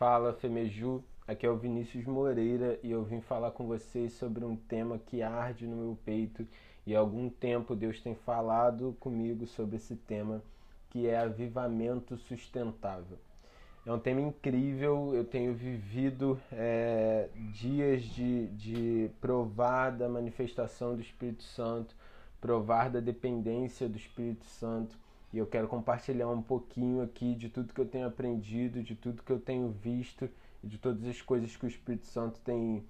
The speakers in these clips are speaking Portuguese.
Fala Femeju, aqui é o Vinícius Moreira e eu vim falar com vocês sobre um tema que arde no meu peito e há algum tempo Deus tem falado comigo sobre esse tema que é avivamento sustentável. É um tema incrível, eu tenho vivido é, dias de, de provar da manifestação do Espírito Santo, provar da dependência do Espírito Santo e eu quero compartilhar um pouquinho aqui de tudo que eu tenho aprendido, de tudo que eu tenho visto e de todas as coisas que o Espírito Santo tem,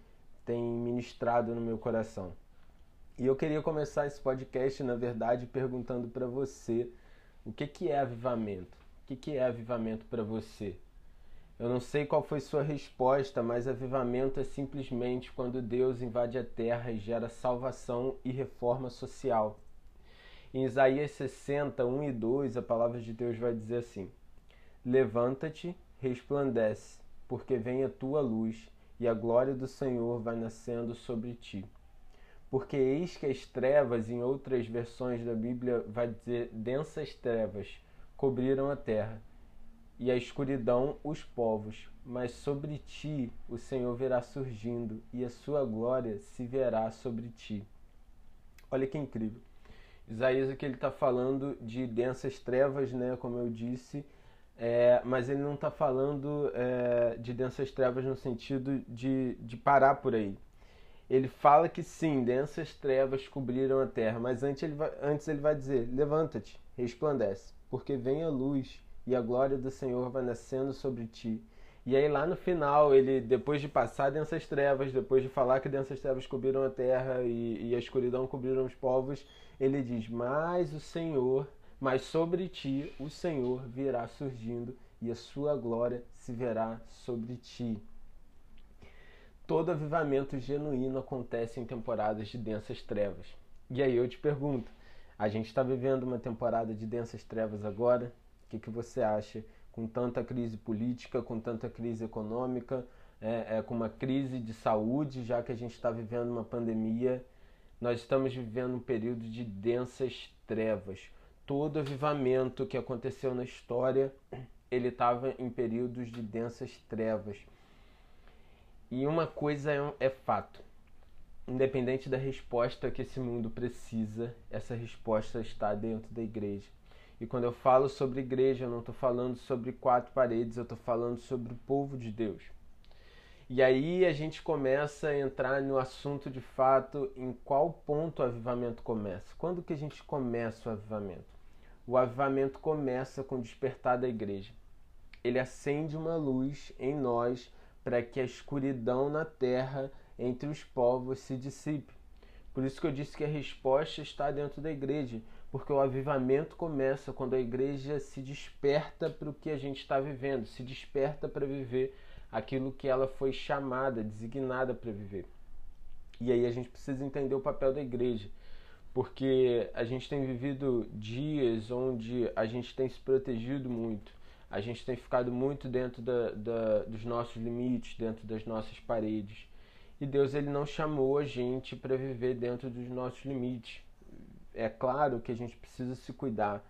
tem ministrado no meu coração. E eu queria começar esse podcast, na verdade, perguntando para você o que, que é avivamento? O que, que é avivamento para você? Eu não sei qual foi sua resposta, mas avivamento é simplesmente quando Deus invade a terra e gera salvação e reforma social. Em Isaías 60, 1 e 2, a palavra de Deus vai dizer assim: Levanta-te, resplandece, porque vem a tua luz, e a glória do Senhor vai nascendo sobre ti. Porque eis que as trevas, em outras versões da Bíblia, vai dizer densas trevas, cobriram a terra, e a escuridão os povos, mas sobre ti o Senhor virá surgindo, e a sua glória se verá sobre ti. Olha que incrível. Isaías aqui ele está falando de densas trevas, né, como eu disse, é, mas ele não está falando é, de densas trevas no sentido de, de parar por aí. Ele fala que sim, densas trevas cobriram a terra, mas antes ele vai, antes ele vai dizer: Levanta-te, resplandece, porque vem a luz e a glória do Senhor vai nascendo sobre ti. E aí lá no final, ele, depois de passar densas trevas, depois de falar que densas trevas cobriram a terra e, e a escuridão cobriram os povos, ele diz: Mas o Senhor, mas sobre ti o Senhor virá surgindo e a sua glória se verá sobre ti. Todo avivamento genuíno acontece em temporadas de densas trevas. E aí eu te pergunto: a gente está vivendo uma temporada de densas trevas agora? O que, que você acha? Com tanta crise política, com tanta crise econômica, é, é, com uma crise de saúde, já que a gente está vivendo uma pandemia nós estamos vivendo um período de densas trevas. Todo avivamento que aconteceu na história, ele estava em períodos de densas trevas. E uma coisa é, é fato. Independente da resposta que esse mundo precisa, essa resposta está dentro da igreja. E quando eu falo sobre igreja, eu não estou falando sobre quatro paredes, eu estou falando sobre o povo de Deus. E aí a gente começa a entrar no assunto de fato em qual ponto o avivamento começa. Quando que a gente começa o avivamento? O avivamento começa com o despertar da igreja. Ele acende uma luz em nós para que a escuridão na terra entre os povos se dissipe. Por isso que eu disse que a resposta está dentro da igreja, porque o avivamento começa quando a igreja se desperta para o que a gente está vivendo, se desperta para viver aquilo que ela foi chamada, designada para viver. E aí a gente precisa entender o papel da igreja, porque a gente tem vivido dias onde a gente tem se protegido muito, a gente tem ficado muito dentro da, da, dos nossos limites, dentro das nossas paredes. E Deus ele não chamou a gente para viver dentro dos nossos limites. É claro que a gente precisa se cuidar,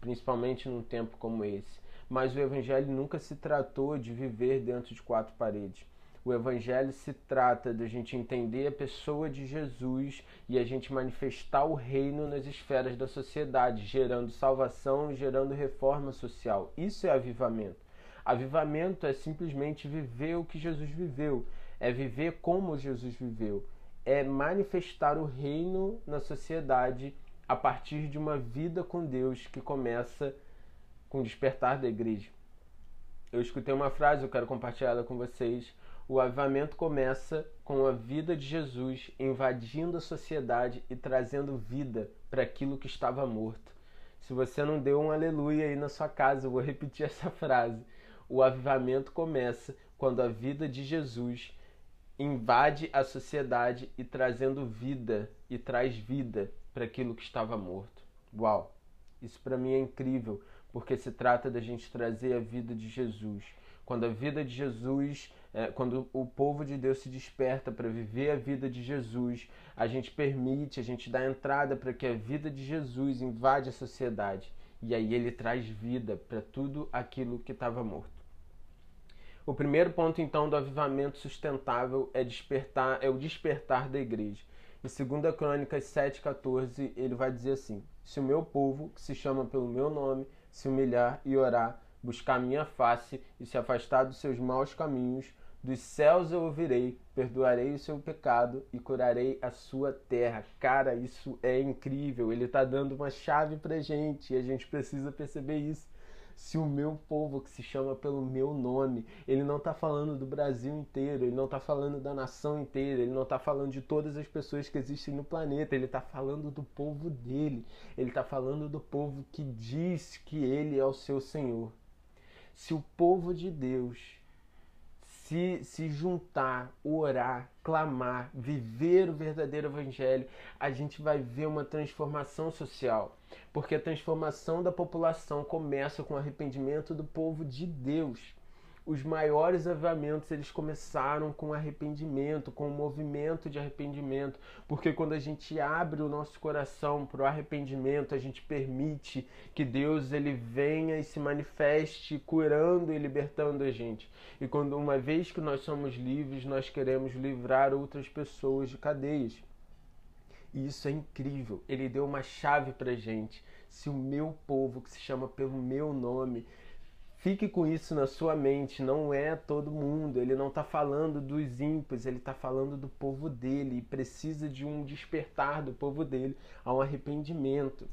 principalmente num tempo como esse mas o Evangelho nunca se tratou de viver dentro de quatro paredes. O Evangelho se trata de a gente entender a pessoa de Jesus e a gente manifestar o reino nas esferas da sociedade, gerando salvação gerando reforma social. Isso é avivamento. Avivamento é simplesmente viver o que Jesus viveu, é viver como Jesus viveu, é manifestar o reino na sociedade a partir de uma vida com Deus que começa com o despertar da igreja. Eu escutei uma frase, eu quero compartilhá-la com vocês. O avivamento começa com a vida de Jesus invadindo a sociedade e trazendo vida para aquilo que estava morto. Se você não deu um aleluia aí na sua casa, eu vou repetir essa frase. O avivamento começa quando a vida de Jesus invade a sociedade e trazendo vida e traz vida para aquilo que estava morto. Uau! Isso para mim é incrível, porque se trata da gente trazer a vida de Jesus. Quando a vida de Jesus, é, quando o povo de Deus se desperta para viver a vida de Jesus, a gente permite, a gente dá entrada para que a vida de Jesus invade a sociedade. E aí ele traz vida para tudo aquilo que estava morto. O primeiro ponto então do avivamento sustentável é despertar, é o despertar da igreja. Em 2 Crônicas 7,14, ele vai dizer assim: Se o meu povo, que se chama pelo meu nome, se humilhar e orar, buscar minha face e se afastar dos seus maus caminhos, dos céus eu ouvirei, perdoarei o seu pecado e curarei a sua terra. Cara, isso é incrível. Ele está dando uma chave pra gente e a gente precisa perceber isso se o meu povo que se chama pelo meu nome, ele não está falando do Brasil inteiro, ele não está falando da nação inteira, ele não está falando de todas as pessoas que existem no planeta, ele está falando do povo dele, ele está falando do povo que diz que ele é o seu Senhor. Se o povo de Deus se, se juntar, orar, clamar, viver o verdadeiro evangelho, a gente vai ver uma transformação social. Porque a transformação da população começa com o arrependimento do povo de Deus os maiores avivamentos eles começaram com arrependimento, com um movimento de arrependimento, porque quando a gente abre o nosso coração para o arrependimento, a gente permite que Deus ele venha e se manifeste curando e libertando a gente. E quando uma vez que nós somos livres, nós queremos livrar outras pessoas de cadeias. E isso é incrível. Ele deu uma chave para gente. Se o meu povo, que se chama pelo meu nome, Fique com isso na sua mente, não é todo mundo. Ele não está falando dos ímpios, ele está falando do povo dele e precisa de um despertar do povo dele a um arrependimento.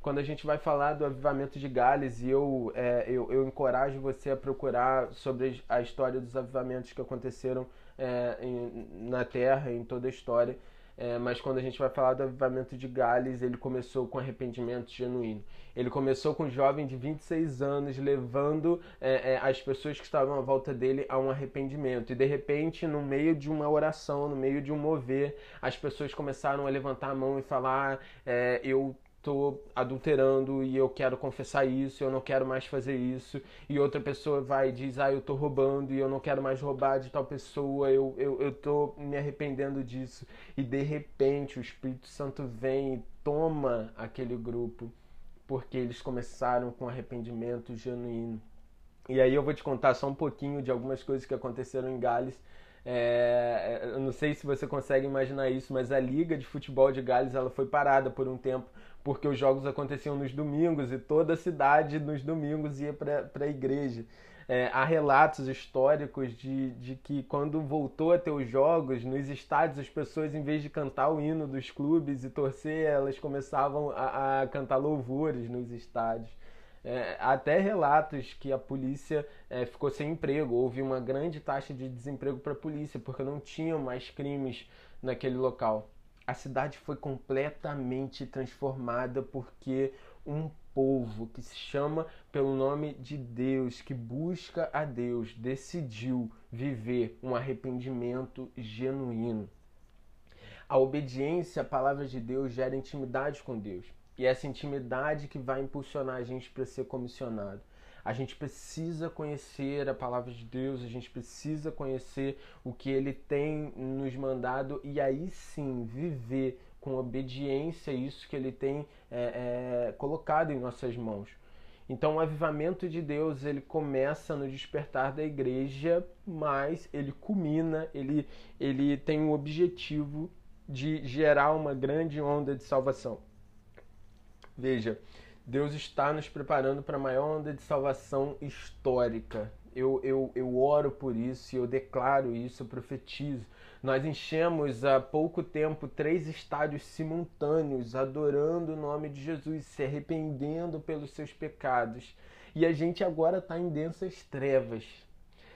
Quando a gente vai falar do avivamento de Gales, e eu, é, eu, eu, encorajo você a procurar sobre a história dos avivamentos que aconteceram é, em, na Terra, em toda a história, é, mas quando a gente vai falar do avivamento de Gales, ele começou com arrependimento genuíno. Ele começou com um jovem de 26 anos, levando é, é, as pessoas que estavam à volta dele a um arrependimento. E de repente, no meio de uma oração, no meio de um mover, as pessoas começaram a levantar a mão e falar: é, Eu estou adulterando e eu quero confessar isso, eu não quero mais fazer isso. E outra pessoa vai e diz, ah, eu estou roubando e eu não quero mais roubar de tal pessoa, eu, eu, eu tô me arrependendo disso. E de repente o Espírito Santo vem e toma aquele grupo, porque eles começaram com arrependimento genuíno. E aí eu vou te contar só um pouquinho de algumas coisas que aconteceram em Gales. É, eu não sei se você consegue imaginar isso, mas a liga de futebol de Gales ela foi parada por um tempo porque os jogos aconteciam nos domingos e toda a cidade nos domingos ia para a igreja. É, há relatos históricos de, de que quando voltou a ter os jogos, nos estádios as pessoas, em vez de cantar o hino dos clubes e torcer, elas começavam a, a cantar louvores nos estádios. É, até relatos que a polícia é, ficou sem emprego, houve uma grande taxa de desemprego para a polícia, porque não tinham mais crimes naquele local a cidade foi completamente transformada porque um povo que se chama pelo nome de Deus, que busca a Deus, decidiu viver um arrependimento genuíno. A obediência à palavra de Deus gera intimidade com Deus. E é essa intimidade que vai impulsionar a gente para ser comissionado. A gente precisa conhecer a palavra de Deus, a gente precisa conhecer o que ele tem nos mandado e aí sim viver com obediência isso que ele tem é, é, colocado em nossas mãos. Então, o avivamento de Deus ele começa no despertar da igreja, mas ele culmina, ele, ele tem o objetivo de gerar uma grande onda de salvação. Veja, Deus está nos preparando para a maior onda de salvação histórica. Eu, eu, eu oro por isso, eu declaro isso, eu profetizo. Nós enchemos há pouco tempo três estádios simultâneos, adorando o nome de Jesus, se arrependendo pelos seus pecados. E a gente agora está em densas trevas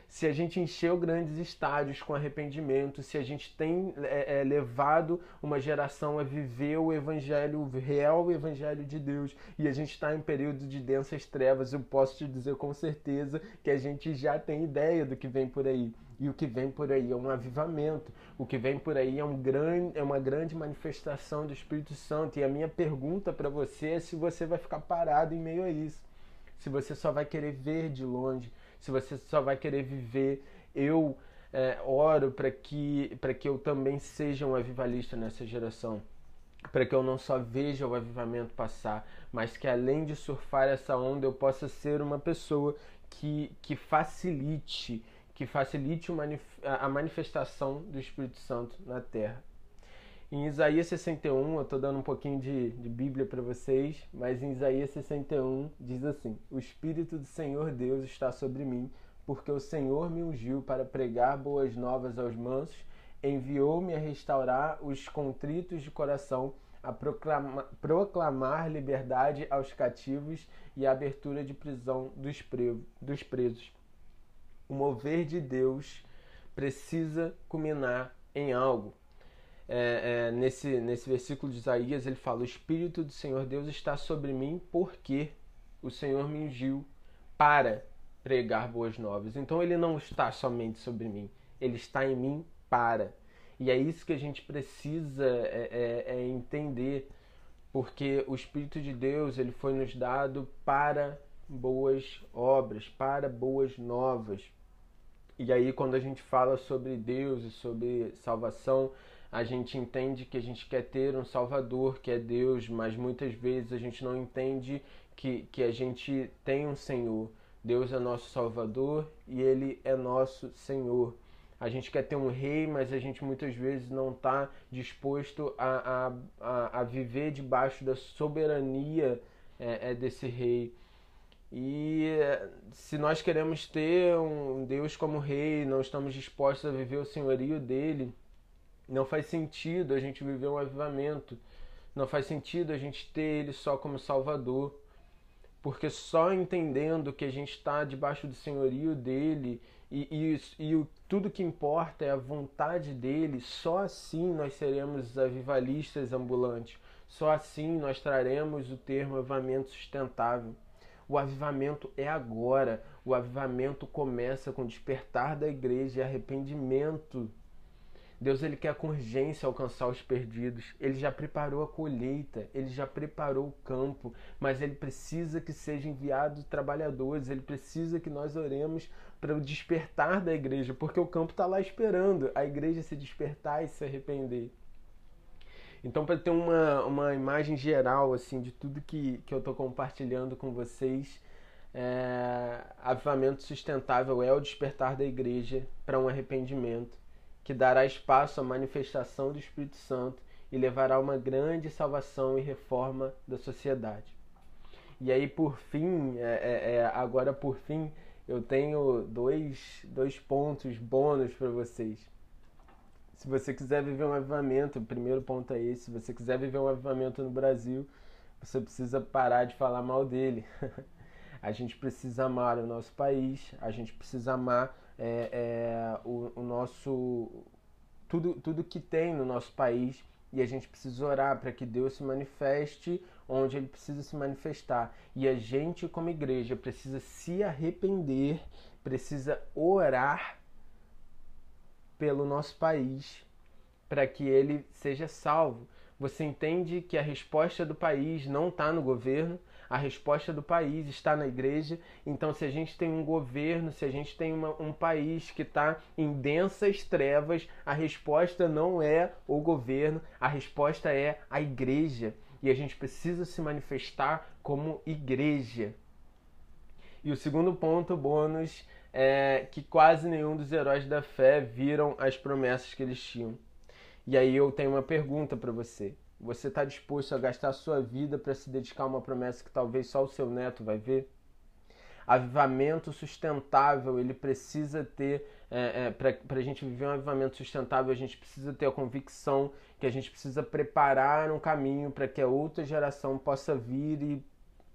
se a gente encheu grandes estádios com arrependimento, se a gente tem é, é, levado uma geração a viver o evangelho o real, o evangelho de Deus, e a gente está em período de densas trevas, eu posso te dizer com certeza que a gente já tem ideia do que vem por aí. E o que vem por aí é um avivamento. O que vem por aí é, um grande, é uma grande manifestação do Espírito Santo. E a minha pergunta para você é se você vai ficar parado em meio a isso. Se você só vai querer ver de longe se você só vai querer viver, eu é, oro para que, que eu também seja um avivalista nessa geração. Para que eu não só veja o avivamento passar, mas que além de surfar essa onda, eu possa ser uma pessoa que, que facilite, que facilite a manifestação do Espírito Santo na terra. Em Isaías 61, eu estou dando um pouquinho de, de Bíblia para vocês, mas em Isaías 61 diz assim: O Espírito do Senhor Deus está sobre mim, porque o Senhor me ungiu para pregar boas novas aos mansos, enviou-me a restaurar os contritos de coração, a proclama, proclamar liberdade aos cativos e a abertura de prisão dos, pre, dos presos. O mover de Deus precisa culminar em algo é, é, nesse, nesse versículo de Isaías, ele fala: O Espírito do Senhor Deus está sobre mim, porque o Senhor me ungiu para pregar boas novas. Então ele não está somente sobre mim, ele está em mim para. E é isso que a gente precisa é, é, é entender, porque o Espírito de Deus ele foi nos dado para boas obras, para boas novas. E aí, quando a gente fala sobre Deus e sobre salvação, a gente entende que a gente quer ter um Salvador, que é Deus, mas muitas vezes a gente não entende que, que a gente tem um Senhor. Deus é nosso Salvador e Ele é nosso Senhor. A gente quer ter um rei, mas a gente muitas vezes não está disposto a, a, a, a, viver debaixo da soberania é, é, desse rei. E se nós queremos ter um Deus como rei, não estamos dispostos a viver o senhorio dele, não faz sentido a gente viver um avivamento. Não faz sentido a gente ter ele só como Salvador. Porque só entendendo que a gente está debaixo do senhorio dele e, e, e o, tudo que importa é a vontade dele, só assim nós seremos avivalistas ambulantes. Só assim nós traremos o termo avivamento sustentável. O avivamento é agora. O avivamento começa com o despertar da igreja e arrependimento Deus ele quer com urgência alcançar os perdidos. Ele já preparou a colheita, ele já preparou o campo, mas ele precisa que sejam enviados trabalhadores, ele precisa que nós oremos para o despertar da igreja, porque o campo está lá esperando a igreja se despertar e se arrepender. Então, para ter uma, uma imagem geral assim de tudo que, que eu estou compartilhando com vocês, é, avivamento sustentável é o despertar da igreja para um arrependimento que dará espaço à manifestação do Espírito Santo e levará uma grande salvação e reforma da sociedade. E aí, por fim, é, é, é agora por fim, eu tenho dois, dois pontos bônus para vocês. Se você quiser viver um avivamento, o primeiro ponto é esse: se você quiser viver um avivamento no Brasil, você precisa parar de falar mal dele. a gente precisa amar o nosso país, a gente precisa amar é, é, o, o, nosso tudo, tudo que tem no nosso país e a gente precisa orar para que Deus se manifeste onde ele precisa se manifestar. E a gente, como igreja, precisa se arrepender, precisa orar pelo nosso país para que ele seja salvo. Você entende que a resposta do país não está no governo, a resposta do país está na igreja. Então, se a gente tem um governo, se a gente tem uma, um país que está em densas trevas, a resposta não é o governo, a resposta é a igreja. E a gente precisa se manifestar como igreja. E o segundo ponto bônus é que quase nenhum dos heróis da fé viram as promessas que eles tinham. E aí eu tenho uma pergunta para você. Você está disposto a gastar sua vida para se dedicar a uma promessa que talvez só o seu neto vai ver? Avivamento sustentável, ele precisa ter, é, é, para a gente viver um avivamento sustentável, a gente precisa ter a convicção que a gente precisa preparar um caminho para que a outra geração possa vir e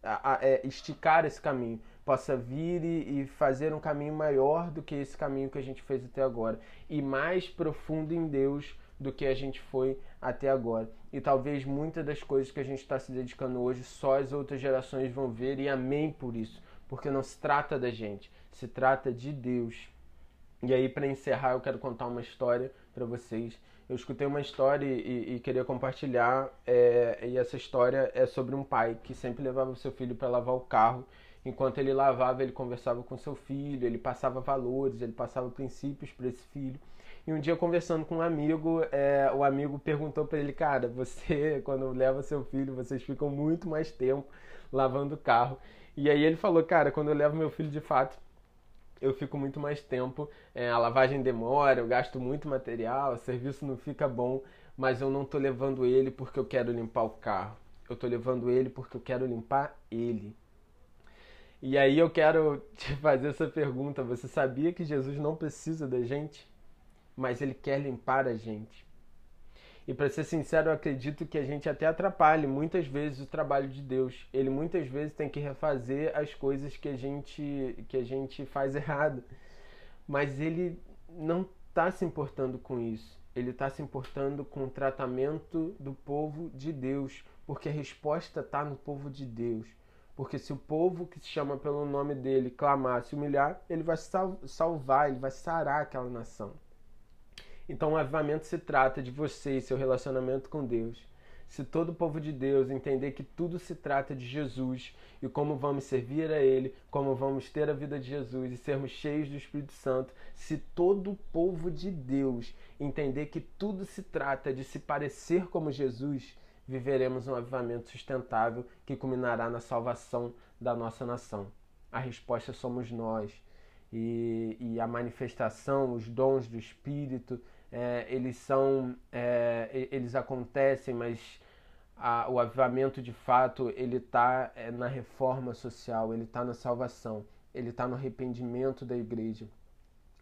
a, a, é, esticar esse caminho, possa vir e, e, fazer um caminho maior do que esse caminho que a gente fez até agora e mais profundo em Deus do que a gente foi até agora. E talvez muitas das coisas que a gente está se dedicando hoje só as outras gerações vão ver e amém por isso, porque não se trata da gente, se trata de Deus. E aí, para encerrar, eu quero contar uma história para vocês. Eu escutei uma história e, e queria compartilhar, é, e essa história é sobre um pai que sempre levava o seu filho para lavar o carro. Enquanto ele lavava, ele conversava com seu filho, ele passava valores, ele passava princípios para esse filho. E um dia conversando com um amigo, é, o amigo perguntou para ele, cara, você quando leva seu filho, vocês ficam muito mais tempo lavando o carro. E aí ele falou, cara, quando eu levo meu filho de fato, eu fico muito mais tempo, é, a lavagem demora, eu gasto muito material, o serviço não fica bom, mas eu não estou levando ele porque eu quero limpar o carro. Eu estou levando ele porque eu quero limpar ele. E aí eu quero te fazer essa pergunta: você sabia que Jesus não precisa da gente, mas ele quer limpar a gente? E para ser sincero, eu acredito que a gente até atrapalhe muitas vezes o trabalho de Deus. Ele muitas vezes tem que refazer as coisas que a gente que a gente faz errado. Mas ele não está se importando com isso. Ele está se importando com o tratamento do povo de Deus, porque a resposta está no povo de Deus. Porque se o povo que se chama pelo nome dele clamar, se humilhar, ele vai salvar, ele vai sarar aquela nação. Então o avivamento se trata de você e seu relacionamento com Deus. Se todo o povo de Deus entender que tudo se trata de Jesus e como vamos servir a Ele, como vamos ter a vida de Jesus e sermos cheios do Espírito Santo, se todo o povo de Deus entender que tudo se trata de se parecer como Jesus, viveremos um avivamento sustentável que culminará na salvação da nossa nação. A resposta somos nós. E, e a manifestação, os dons do Espírito, é, eles são, é, eles acontecem, mas a, o avivamento de fato ele está é, na reforma social, ele está na salvação, ele está no arrependimento da igreja.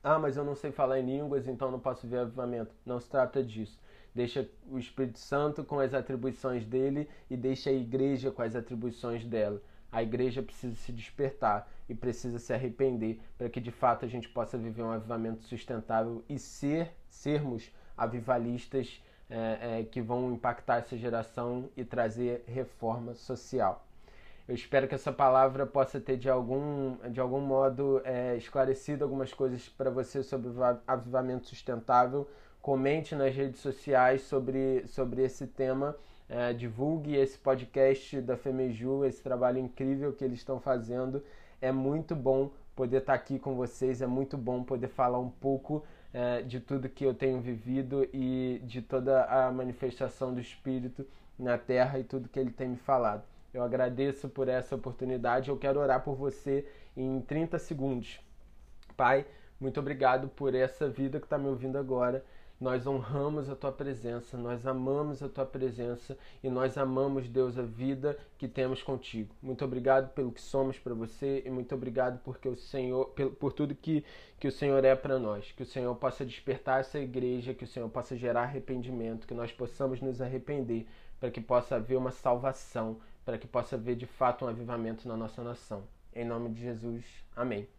Ah, mas eu não sei falar em línguas, então não posso ver avivamento. Não se trata disso. Deixa o Espírito Santo com as atribuições dele e deixa a igreja com as atribuições dela. A igreja precisa se despertar e precisa se arrepender para que de fato a gente possa viver um avivamento sustentável e ser sermos avivalistas é, é, que vão impactar essa geração e trazer reforma social. Eu espero que essa palavra possa ter de algum, de algum modo é, esclarecido algumas coisas para você sobre avivamento sustentável. Comente nas redes sociais sobre, sobre esse tema é, divulgue esse podcast da Femeju, esse trabalho incrível que eles estão fazendo. É muito bom poder estar aqui com vocês, é muito bom poder falar um pouco é, de tudo que eu tenho vivido e de toda a manifestação do Espírito na terra e tudo que ele tem me falado. Eu agradeço por essa oportunidade. Eu quero orar por você em 30 segundos. Pai, muito obrigado por essa vida que está me ouvindo agora. Nós honramos a tua presença, nós amamos a tua presença e nós amamos, Deus, a vida que temos contigo. Muito obrigado pelo que somos para você e muito obrigado porque o Senhor, por tudo que, que o Senhor é para nós. Que o Senhor possa despertar essa igreja, que o Senhor possa gerar arrependimento, que nós possamos nos arrepender, para que possa haver uma salvação, para que possa haver de fato um avivamento na nossa nação. Em nome de Jesus, amém.